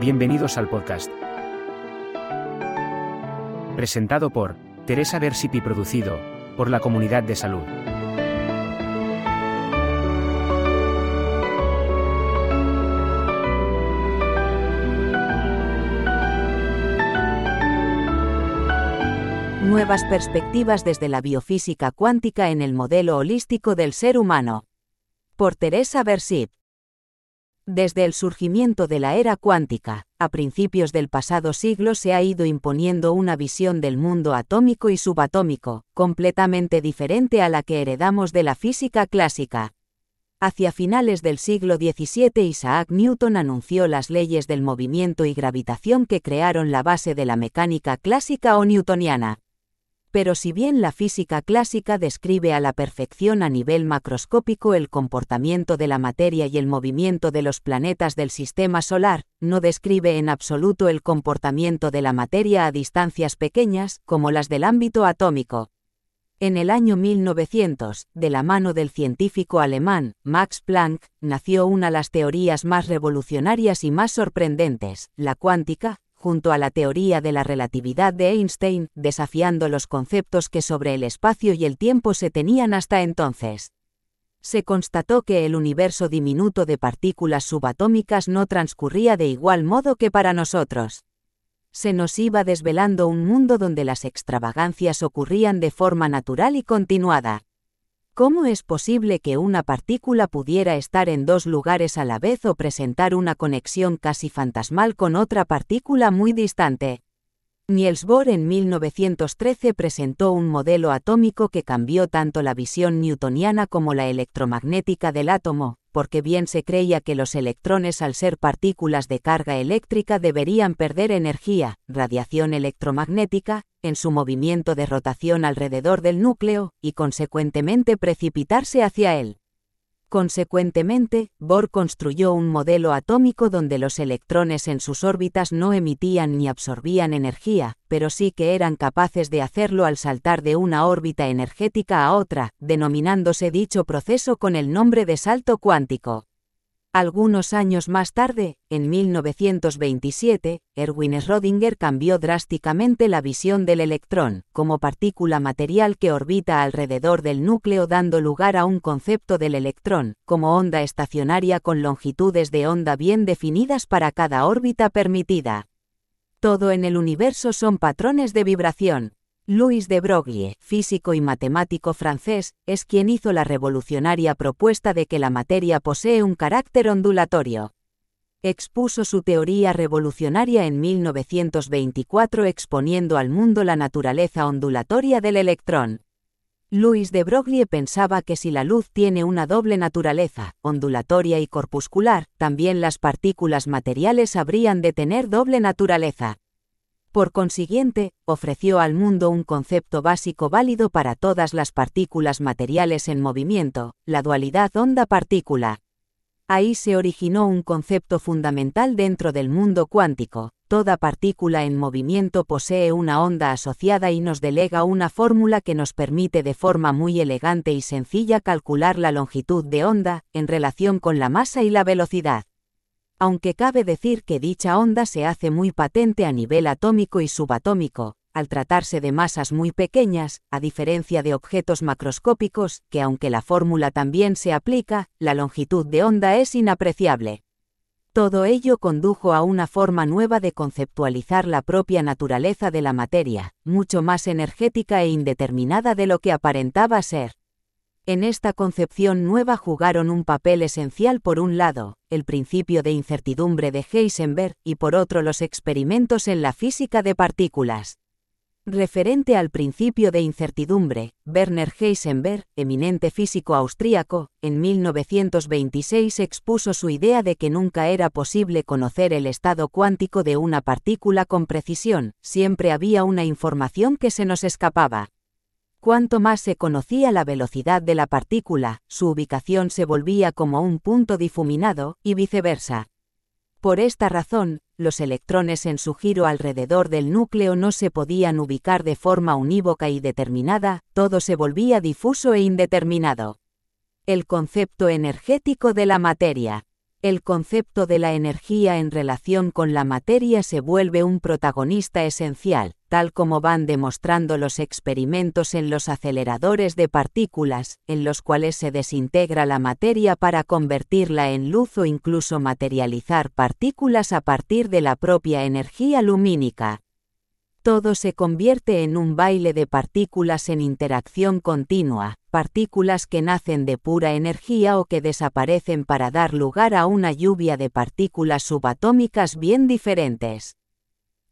Bienvenidos al podcast. Presentado por Teresa Versip y producido por la Comunidad de Salud. Nuevas perspectivas desde la biofísica cuántica en el modelo holístico del ser humano. Por Teresa Versip. Desde el surgimiento de la era cuántica, a principios del pasado siglo se ha ido imponiendo una visión del mundo atómico y subatómico, completamente diferente a la que heredamos de la física clásica. Hacia finales del siglo XVII Isaac Newton anunció las leyes del movimiento y gravitación que crearon la base de la mecánica clásica o newtoniana. Pero si bien la física clásica describe a la perfección a nivel macroscópico el comportamiento de la materia y el movimiento de los planetas del sistema solar, no describe en absoluto el comportamiento de la materia a distancias pequeñas, como las del ámbito atómico. En el año 1900, de la mano del científico alemán, Max Planck, nació una de las teorías más revolucionarias y más sorprendentes, la cuántica, junto a la teoría de la relatividad de Einstein, desafiando los conceptos que sobre el espacio y el tiempo se tenían hasta entonces. Se constató que el universo diminuto de partículas subatómicas no transcurría de igual modo que para nosotros. Se nos iba desvelando un mundo donde las extravagancias ocurrían de forma natural y continuada. ¿Cómo es posible que una partícula pudiera estar en dos lugares a la vez o presentar una conexión casi fantasmal con otra partícula muy distante? Niels Bohr en 1913 presentó un modelo atómico que cambió tanto la visión newtoniana como la electromagnética del átomo, porque bien se creía que los electrones al ser partículas de carga eléctrica deberían perder energía, radiación electromagnética, en su movimiento de rotación alrededor del núcleo, y consecuentemente precipitarse hacia él. Consecuentemente, Bohr construyó un modelo atómico donde los electrones en sus órbitas no emitían ni absorbían energía, pero sí que eran capaces de hacerlo al saltar de una órbita energética a otra, denominándose dicho proceso con el nombre de salto cuántico. Algunos años más tarde, en 1927, Erwin Schrödinger cambió drásticamente la visión del electrón, como partícula material que orbita alrededor del núcleo dando lugar a un concepto del electrón, como onda estacionaria con longitudes de onda bien definidas para cada órbita permitida. Todo en el universo son patrones de vibración, Louis de Broglie, físico y matemático francés, es quien hizo la revolucionaria propuesta de que la materia posee un carácter ondulatorio. Expuso su teoría revolucionaria en 1924 exponiendo al mundo la naturaleza ondulatoria del electrón. Louis de Broglie pensaba que si la luz tiene una doble naturaleza, ondulatoria y corpuscular, también las partículas materiales habrían de tener doble naturaleza. Por consiguiente, ofreció al mundo un concepto básico válido para todas las partículas materiales en movimiento, la dualidad onda-partícula. Ahí se originó un concepto fundamental dentro del mundo cuántico. Toda partícula en movimiento posee una onda asociada y nos delega una fórmula que nos permite de forma muy elegante y sencilla calcular la longitud de onda, en relación con la masa y la velocidad aunque cabe decir que dicha onda se hace muy patente a nivel atómico y subatómico, al tratarse de masas muy pequeñas, a diferencia de objetos macroscópicos, que aunque la fórmula también se aplica, la longitud de onda es inapreciable. Todo ello condujo a una forma nueva de conceptualizar la propia naturaleza de la materia, mucho más energética e indeterminada de lo que aparentaba ser. En esta concepción nueva jugaron un papel esencial por un lado, el principio de incertidumbre de Heisenberg, y por otro los experimentos en la física de partículas. Referente al principio de incertidumbre, Werner Heisenberg, eminente físico austríaco, en 1926 expuso su idea de que nunca era posible conocer el estado cuántico de una partícula con precisión, siempre había una información que se nos escapaba. Cuanto más se conocía la velocidad de la partícula, su ubicación se volvía como un punto difuminado, y viceversa. Por esta razón, los electrones en su giro alrededor del núcleo no se podían ubicar de forma unívoca y determinada, todo se volvía difuso e indeterminado. El concepto energético de la materia. el concepto de la energía en relación con la materia se vuelve un protagonista esencial, tal como van demostrando los experimentos en los aceleradores de partículas, en los cuales se desintegra la materia para convertirla en luz o incluso materializar partículas a partir de la propia energía lumínica todo se convierte en un baile de partículas en interacción continua, partículas que nacen de pura energía o que desaparecen para dar lugar a una lluvia de partículas subatómicas bien diferentes.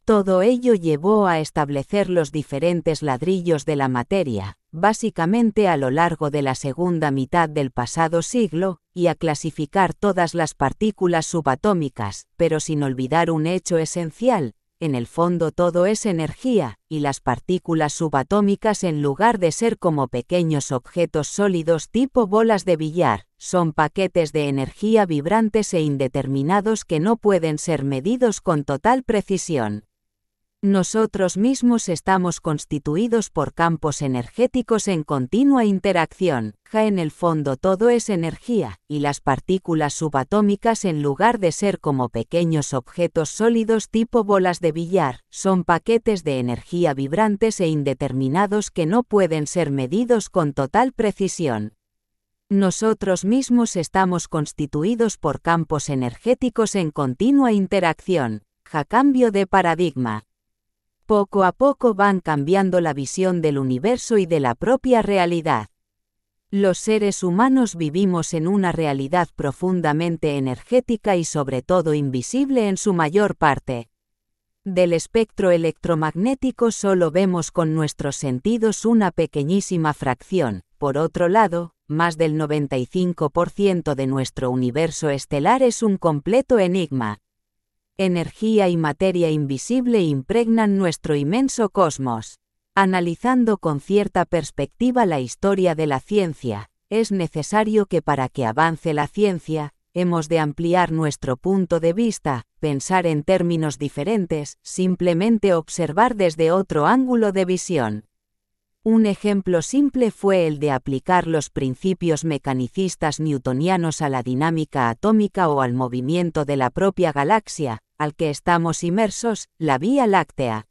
Todo ello llevó a establecer los diferentes ladrillos de la materia, básicamente a lo largo de la segunda mitad del pasado siglo, y a clasificar todas las partículas subatómicas, pero sin olvidar un hecho esencial, en el fondo todo es energía, y las partículas subatómicas en lugar de ser como pequeños objetos sólidos tipo bolas de billar, son paquetes de energía vibrantes e indeterminados que no pueden ser medidos con total precisión. Nosotros mismos estamos constituidos por campos energéticos en continua interacción, en el fondo todo es energía, y las partículas subatómicas en lugar de ser como pequeños objetos sólidos tipo bolas de billar, son paquetes de energía vibrantes e indeterminados que no pueden ser medidos con total precisión. Nosotros mismos estamos constituidos por campos energéticos en continua interacción, ja cambio de paradigma, poco a poco van cambiando la visión del universo y de la propia realidad. Los seres humanos vivimos en una realidad profundamente energética y sobre todo invisible en su mayor parte. Del espectro electromagnético solo vemos con nuestros sentidos una pequeñísima fracción, por otro lado, más del 95% de nuestro universo estelar es un completo enigma, energía y materia invisible impregnan nuestro inmenso cosmos. Analizando con cierta perspectiva la historia de la ciencia, es necesario que para que avance la ciencia, hemos de ampliar nuestro punto de vista, pensar en términos diferentes, simplemente observar desde otro ángulo de visión. Un ejemplo simple fue el de aplicar los principios mecanicistas newtonianos a la dinámica atómica o al movimiento de la propia galaxia, al que estamos inmersos, la Vía Láctea.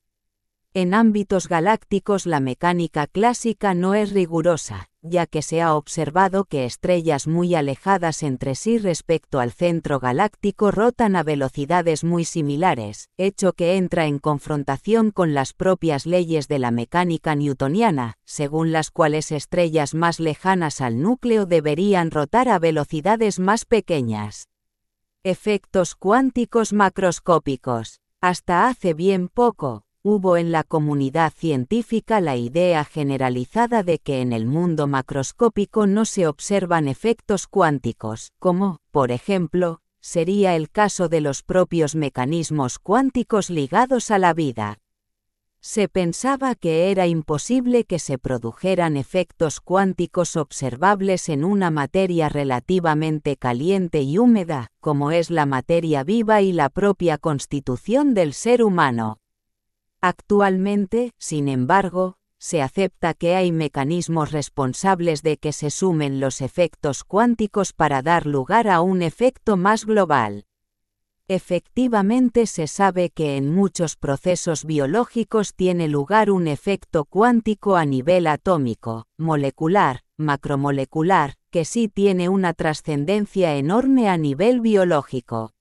En ámbitos galácticos la mecánica clásica no es rigurosa, ya que se ha observado que estrellas muy alejadas entre sí respecto al centro galáctico rotan a velocidades muy similares, hecho que entra en confrontación con las propias leyes de la mecánica newtoniana, según las cuales estrellas más lejanas al núcleo deberían rotar a velocidades más pequeñas. Efectos cuánticos macroscópicos. Hasta hace bien poco, hubo en la comunidad científica la idea generalizada de que en el mundo macroscópico no se observan efectos cuánticos, como, por ejemplo, sería el caso de los propios mecanismos cuánticos ligados a la vida. Se pensaba que era imposible que se produjeran efectos cuánticos observables en una materia relativamente caliente y húmeda, como es la materia viva y la propia constitución del ser humano. Actualmente, sin embargo, se acepta que hay mecanismos responsables de que se sumen los efectos cuánticos para dar lugar a un efecto más global. Efectivamente se sabe que en muchos procesos biológicos tiene lugar un efecto cuántico a nivel atómico, molecular, macromolecular, que sí tiene una trascendencia enorme a nivel biológico.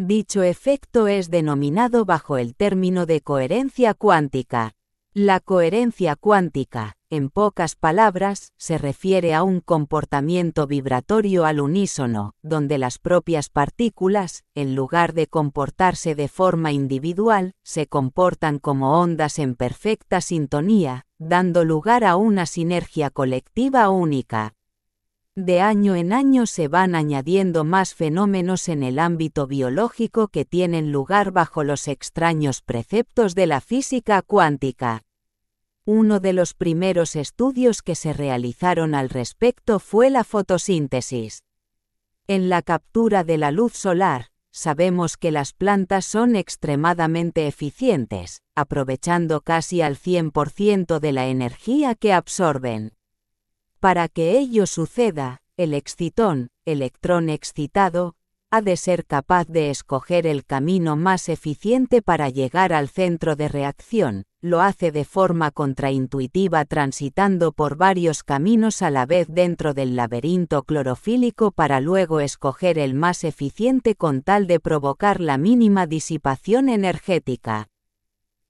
Dicho efecto es denominado bajo el término de coherencia cuántica. La coherencia cuántica, en pocas palabras, se refiere a un comportamiento vibratorio al unísono, donde las propias partículas, en lugar de comportarse de forma individual, se comportan como ondas en perfecta sintonía, dando lugar a una sinergia colectiva única. De año en año se van añadiendo más fenómenos en el ámbito biológico que tienen lugar bajo los extraños preceptos de la física cuántica. Uno de los primeros estudios que se realizaron al respecto fue la fotosíntesis. En la captura de la luz solar, sabemos que las plantas son extremadamente eficientes, aprovechando casi al 100% de la energía que absorben. Para que ello suceda, el excitón, electrón excitado, ha de ser capaz de escoger el camino más eficiente para llegar al centro de reacción, lo hace de forma contraintuitiva transitando por varios caminos a la vez dentro del laberinto clorofílico para luego escoger el más eficiente con tal de provocar la mínima disipación energética.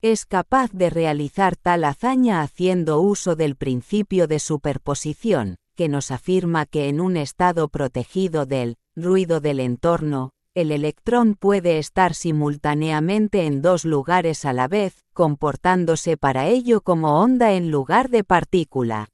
Es capaz de realizar tal hazaña haciendo uso del principio de superposición, que nos afirma que en un estado protegido del ruido del entorno, el electrón puede estar simultáneamente en dos lugares a la vez, comportándose para ello como onda en lugar de partícula.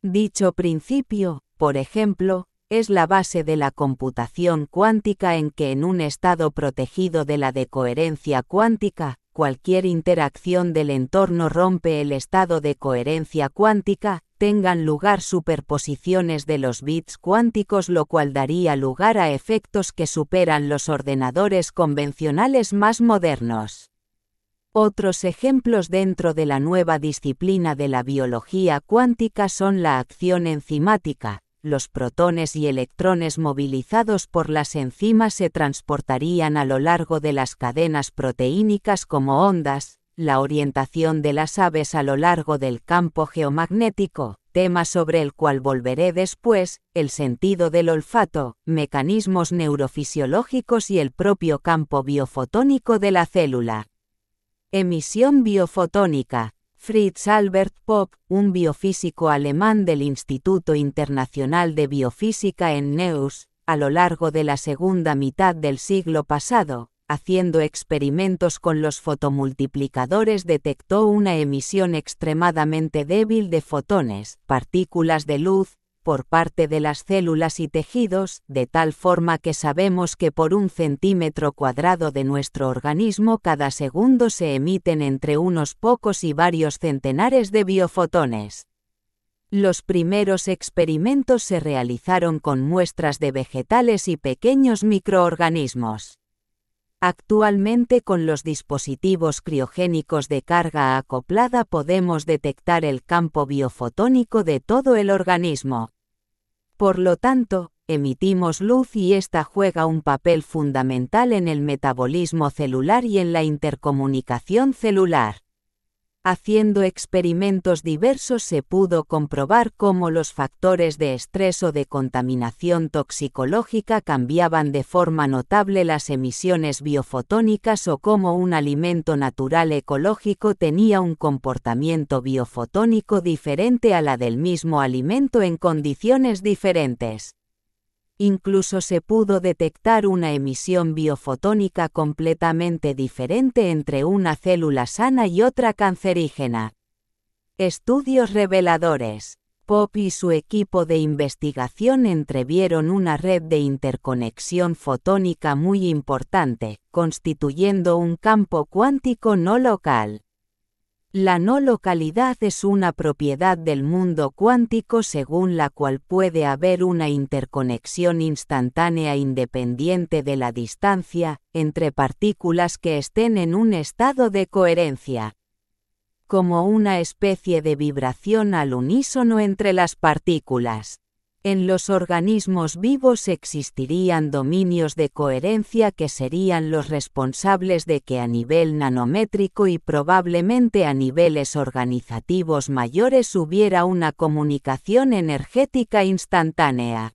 Dicho principio, por ejemplo, es la base de la computación cuántica en que en un estado protegido de la decoherencia cuántica, cualquier interacción del entorno rompe el estado de coherencia cuántica, tengan lugar superposiciones de los bits cuánticos lo cual daría lugar a efectos que superan los ordenadores convencionales más modernos. Otros ejemplos dentro de la nueva disciplina de la biología cuántica son la acción enzimática, los protones y electrones movilizados por las enzimas se transportarían a lo largo de las cadenas proteínicas como ondas, la orientación de las aves a lo largo del campo geomagnético, tema sobre el cual volveré después, el sentido del olfato, mecanismos neurofisiológicos y el propio campo biofotónico de la célula. Emisión biofotónica. Fritz Albert Popp, un biofísico alemán del Instituto Internacional de Biofísica en Neuss, a lo largo de la segunda mitad del siglo pasado, haciendo experimentos con los fotomultiplicadores detectó una emisión extremadamente débil de fotones, partículas de luz, por parte de las células y tejidos, de tal forma que sabemos que por un centímetro cuadrado de nuestro organismo cada segundo se emiten entre unos pocos y varios centenares de biofotones. Los primeros experimentos se realizaron con muestras de vegetales y pequeños microorganismos. Actualmente con los dispositivos criogénicos de carga acoplada podemos detectar el campo biofotónico de todo el organismo. Por lo tanto, emitimos luz y esta juega un papel fundamental en el metabolismo celular y en la intercomunicación celular. Haciendo experimentos diversos se pudo comprobar cómo los factores de estrés o de contaminación toxicológica cambiaban de forma notable las emisiones biofotónicas o cómo un alimento natural ecológico tenía un comportamiento biofotónico diferente a la del mismo alimento en condiciones diferentes. Incluso se pudo detectar una emisión biofotónica completamente diferente entre una célula sana y otra cancerígena. Estudios reveladores. Pop y su equipo de investigación entrevieron una red de interconexión fotónica muy importante, constituyendo un campo cuántico no local. La no localidad es una propiedad del mundo cuántico según la cual puede haber una interconexión instantánea independiente de la distancia, entre partículas que estén en un estado de coherencia. Como una especie de vibración al unísono entre las partículas. En los organismos vivos existirían dominios de coherencia que serían los responsables de que a nivel nanométrico y probablemente a niveles organizativos mayores hubiera una comunicación energética instantánea.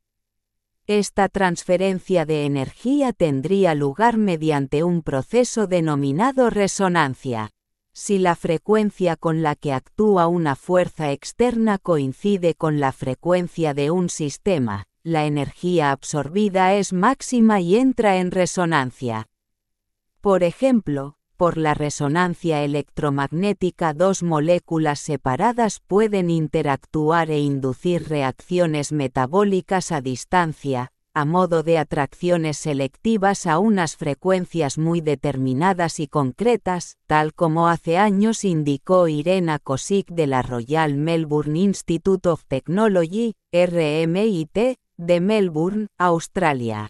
Esta transferencia de energía tendría lugar mediante un proceso denominado resonancia. Si la frecuencia con la que actúa una fuerza externa coincide con la frecuencia de un sistema, la energía absorbida es máxima y entra en resonancia. Por ejemplo, por la resonancia electromagnética dos moléculas separadas pueden interactuar e inducir reacciones metabólicas a distancia, a modo de atracciones selectivas a unas frecuencias muy determinadas y concretas, tal como hace años indicó Irena Kosick de la Royal Melbourne Institute of Technology, RMIT, de Melbourne, Australia.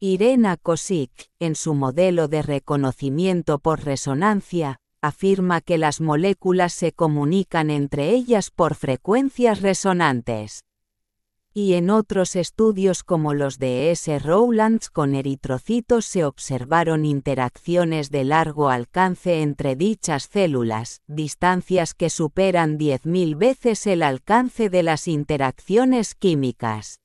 Irena Kosick, en su modelo de reconocimiento por resonancia, afirma que las moléculas se comunican entre ellas por frecuencias resonantes. Y en otros estudios como los de S. Rowlands con eritrocitos se observaron interacciones de largo alcance entre dichas células, distancias que superan 10.000 veces el alcance de las interacciones químicas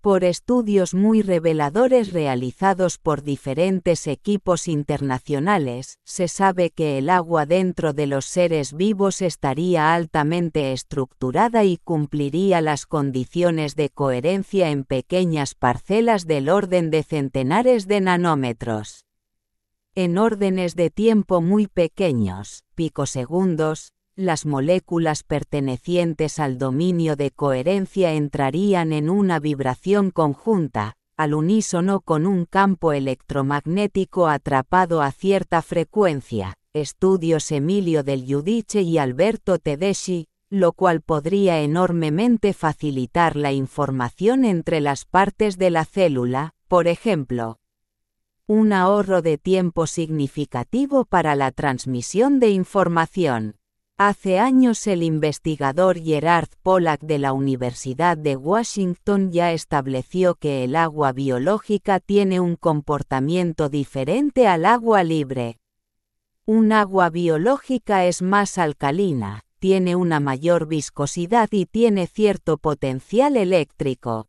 por estudios muy reveladores realizados por diferentes equipos internacionales, se sabe que el agua dentro de los seres vivos estaría altamente estructurada y cumpliría las condiciones de coherencia en pequeñas parcelas del orden de centenares de nanómetros. En órdenes de tiempo muy pequeños, picosegundos, las moléculas pertenecientes al dominio de coherencia entrarían en una vibración conjunta, al unísono con un campo electromagnético atrapado a cierta frecuencia. Estudios Emilio del Giudice y Alberto Tedeschi, lo cual podría enormemente facilitar la información entre las partes de la célula, por ejemplo, un ahorro de tiempo significativo para la transmisión de información. Hace años el investigador Gerard Pollack de la Universidad de Washington ya estableció que el agua biológica tiene un comportamiento diferente al agua libre. Un agua biológica es más alcalina, tiene una mayor viscosidad y tiene cierto potencial eléctrico.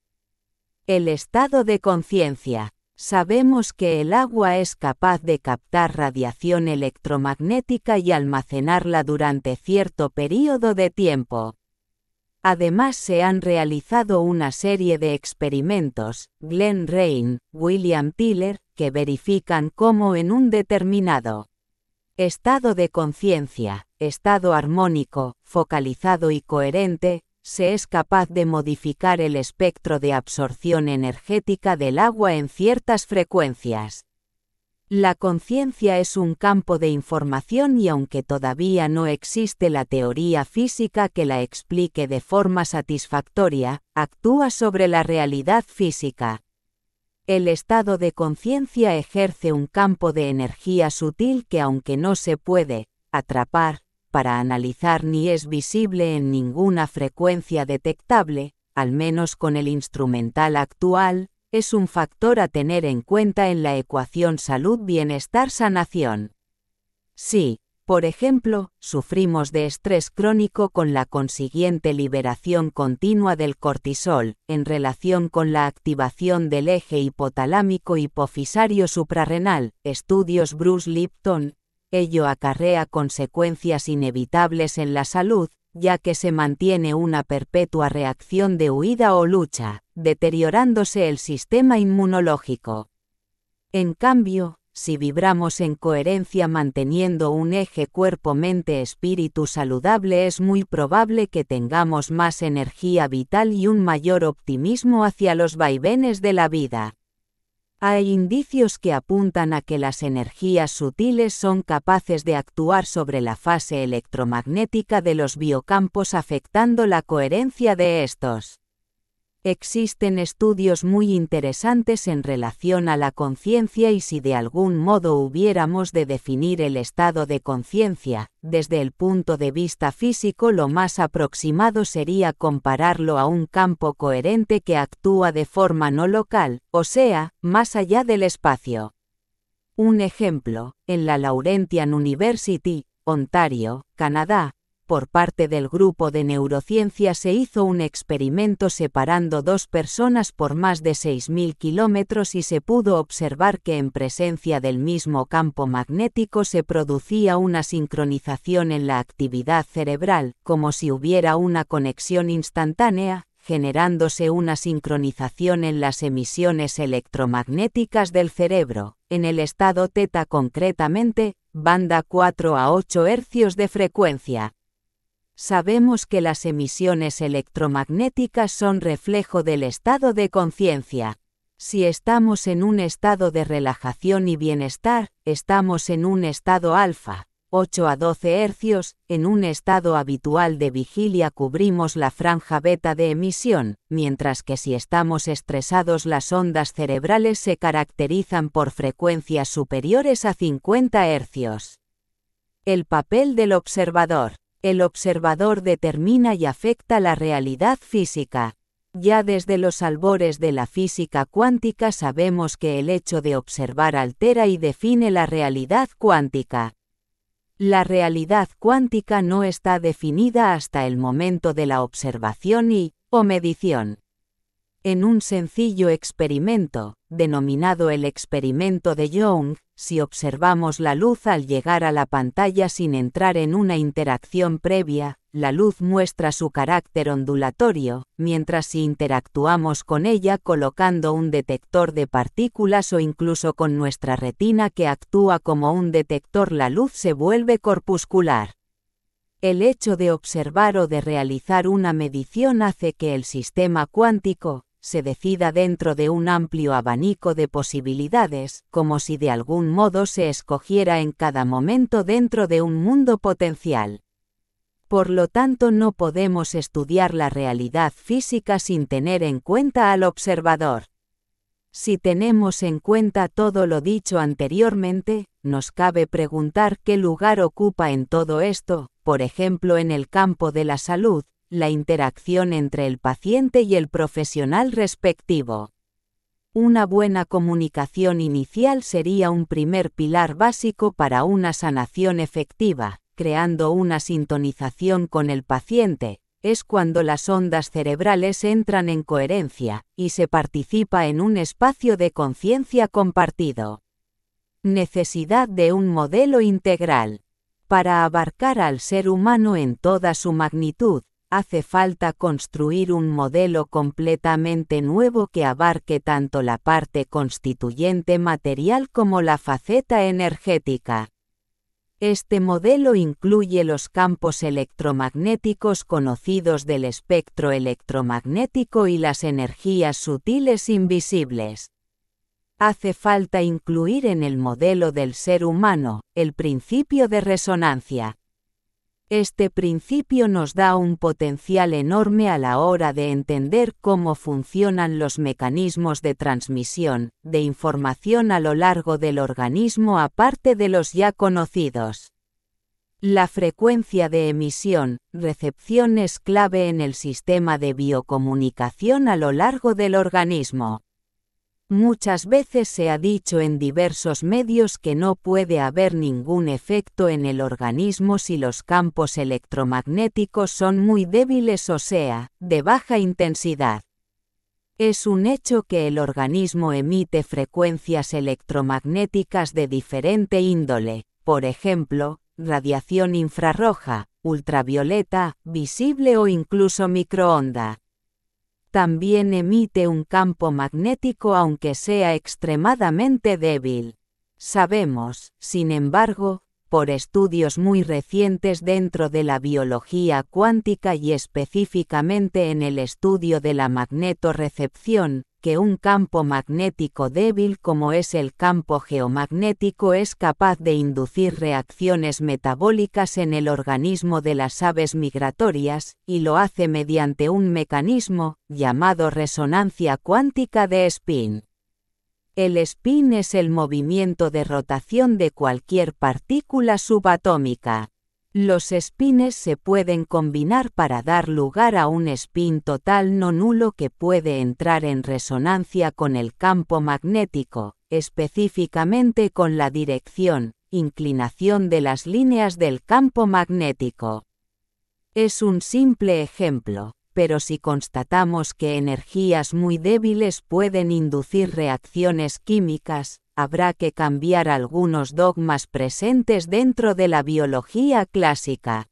El estado de conciencia, Sabemos que el agua es capaz de captar radiación electromagnética y almacenarla durante cierto periodo de tiempo. Además se han realizado una serie de experimentos, Glenn Rain, William Tiller, que verifican cómo en un determinado estado de conciencia, estado armónico, focalizado y coherente, se es capaz de modificar el espectro de absorción energética del agua en ciertas frecuencias. La conciencia es un campo de información y aunque todavía no existe la teoría física que la explique de forma satisfactoria, actúa sobre la realidad física. El estado de conciencia ejerce un campo de energía sutil que aunque no se puede atrapar, para analizar ni es visible en ninguna frecuencia detectable, al menos con el instrumental actual, es un factor a tener en cuenta en la ecuación salud-bienestar-sanación. Si, por ejemplo, sufrimos de estrés crónico con la consiguiente liberación continua del cortisol, en relación con la activación del eje hipotalámico hipofisario suprarrenal, estudios Bruce Lipton, ello acarrea consecuencias inevitables en la salud, ya que se mantiene una perpetua reacción de huida o lucha, deteriorándose el sistema inmunológico. En cambio, si vibramos en coherencia manteniendo un eje cuerpo-mente-espíritu saludable es muy probable que tengamos más energía vital y un mayor optimismo hacia los vaivenes de la vida. Hay indicios que apuntan a que las energías sutiles son capaces de actuar sobre la fase electromagnética de los biocampos afectando la coherencia de estos. Existen estudios muy interesantes en relación a la conciencia y si de algún modo hubiéramos de definir el estado de conciencia, desde el punto de vista físico lo más aproximado sería compararlo a un campo coherente que actúa de forma no local, o sea, más allá del espacio. Un ejemplo, en la Laurentian University, Ontario, Canadá, por parte del grupo de neurociencia se hizo un experimento separando dos personas por más de 6.000 kilómetros y se pudo observar que en presencia del mismo campo magnético se producía una sincronización en la actividad cerebral, como si hubiera una conexión instantánea, generándose una sincronización en las emisiones electromagnéticas del cerebro, en el estado teta concretamente, banda 4 a 8 hercios de frecuencia, Sabemos que las emisiones electromagnéticas son reflejo del estado de conciencia. Si estamos en un estado de relajación y bienestar, estamos en un estado alfa, 8 a 12 hercios, en un estado habitual de vigilia cubrimos la franja beta de emisión, mientras que si estamos estresados las ondas cerebrales se caracterizan por frecuencias superiores a 50 hercios. El papel del observador el observador determina y afecta la realidad física. Ya desde los albores de la física cuántica sabemos que el hecho de observar altera y define la realidad cuántica. La realidad cuántica no está definida hasta el momento de la observación y, o medición. En un sencillo experimento, denominado el experimento de Young, si observamos la luz al llegar a la pantalla sin entrar en una interacción previa, la luz muestra su carácter ondulatorio, mientras si interactuamos con ella colocando un detector de partículas o incluso con nuestra retina que actúa como un detector la luz se vuelve corpuscular. El hecho de observar o de realizar una medición hace que el sistema cuántico, se decida dentro de un amplio abanico de posibilidades, como si de algún modo se escogiera en cada momento dentro de un mundo potencial. Por lo tanto no podemos estudiar la realidad física sin tener en cuenta al observador. Si tenemos en cuenta todo lo dicho anteriormente, nos cabe preguntar qué lugar ocupa en todo esto, por ejemplo en el campo de la salud, la interacción entre el paciente y el profesional respectivo. Una buena comunicación inicial sería un primer pilar básico para una sanación efectiva, creando una sintonización con el paciente, es cuando las ondas cerebrales entran en coherencia, y se participa en un espacio de conciencia compartido. Necesidad de un modelo integral. Para abarcar al ser humano en toda su magnitud, hace falta construir un modelo completamente nuevo que abarque tanto la parte constituyente material como la faceta energética. Este modelo incluye los campos electromagnéticos conocidos del espectro electromagnético y las energías sutiles invisibles. Hace falta incluir en el modelo del ser humano el principio de resonancia, este principio nos da un potencial enorme a la hora de entender cómo funcionan los mecanismos de transmisión de información a lo largo del organismo aparte de los ya conocidos. La frecuencia de emisión, recepción es clave en el sistema de biocomunicación a lo largo del organismo. Muchas veces se ha dicho en diversos medios que no puede haber ningún efecto en el organismo si los campos electromagnéticos son muy débiles o sea, de baja intensidad. Es un hecho que el organismo emite frecuencias electromagnéticas de diferente índole, por ejemplo, radiación infrarroja, ultravioleta, visible o incluso microonda también emite un campo magnético aunque sea extremadamente débil. Sabemos, sin embargo, por estudios muy recientes dentro de la biología cuántica y específicamente en el estudio de la magnetorrecepción, que un campo magnético débil como es el campo geomagnético es capaz de inducir reacciones metabólicas en el organismo de las aves migratorias, y lo hace mediante un mecanismo, llamado resonancia cuántica de spin. El spin es el movimiento de rotación de cualquier partícula subatómica. Los spines se pueden combinar para dar lugar a un spin total no nulo que puede entrar en resonancia con el campo magnético, específicamente con la dirección, inclinación de las líneas del campo magnético. Es un simple ejemplo, pero si constatamos que energías muy débiles pueden inducir reacciones químicas, habrá que cambiar algunos dogmas presentes dentro de la biología clásica.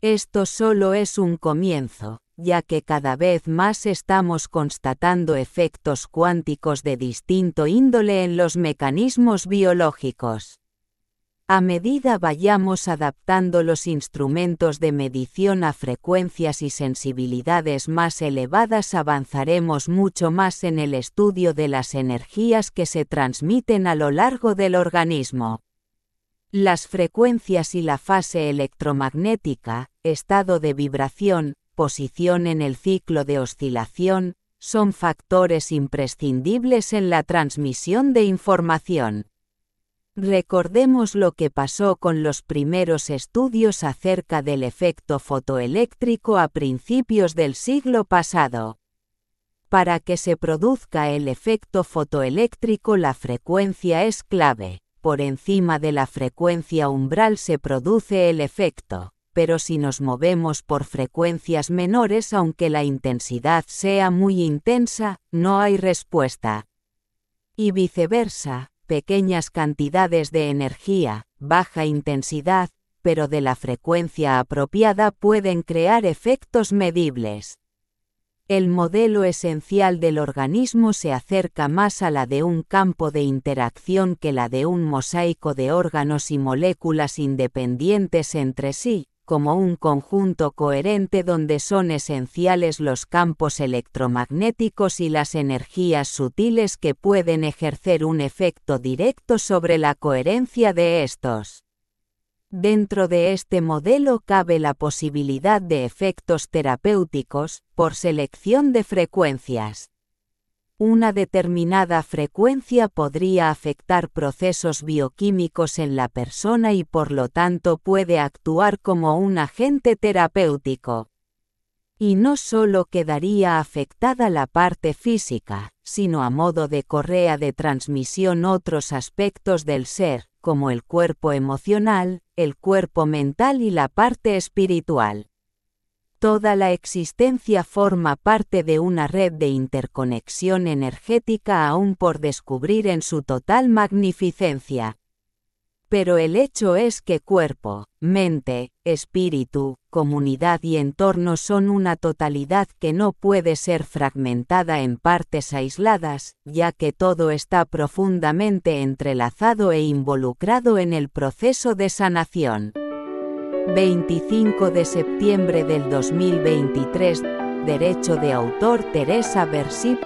Esto solo es un comienzo, ya que cada vez más estamos constatando efectos cuánticos de distinto índole en los mecanismos biológicos. A medida vayamos adaptando los instrumentos de medición a frecuencias y sensibilidades más elevadas avanzaremos mucho más en el estudio de las energías que se transmiten a lo largo del organismo. Las frecuencias y la fase electromagnética, estado de vibración, posición en el ciclo de oscilación, son factores imprescindibles en la transmisión de información. Recordemos lo que pasó con los primeros estudios acerca del efecto fotoeléctrico a principios del siglo pasado. Para que se produzca el efecto fotoeléctrico la frecuencia es clave. Por encima de la frecuencia umbral se produce el efecto, pero si nos movemos por frecuencias menores aunque la intensidad sea muy intensa, no hay respuesta. Y viceversa, pequeñas cantidades de energía, baja intensidad, pero de la frecuencia apropiada pueden crear efectos medibles. El modelo esencial del organismo se acerca más a la de un campo de interacción que la de un mosaico de órganos y moléculas independientes entre sí, como un conjunto coherente donde son esenciales los campos electromagnéticos y las energías sutiles que pueden ejercer un efecto directo sobre la coherencia de estos. Dentro de este modelo cabe la posibilidad de efectos terapéuticos, por selección de frecuencias. Una determinada frecuencia podría afectar procesos bioquímicos en la persona y por lo tanto puede actuar como un agente terapéutico. Y no solo quedaría afectada la parte física, sino a modo de correa de transmisión otros aspectos del ser, como el cuerpo emocional, el cuerpo mental y la parte espiritual. Toda la existencia forma parte de una red de interconexión energética aún por descubrir en su total magnificencia. Pero el hecho es que cuerpo, mente, espíritu, comunidad y entorno son una totalidad que no puede ser fragmentada en partes aisladas, ya que todo está profundamente entrelazado e involucrado en el proceso de sanación. 25 de septiembre del 2023, Derecho de autor Teresa Versip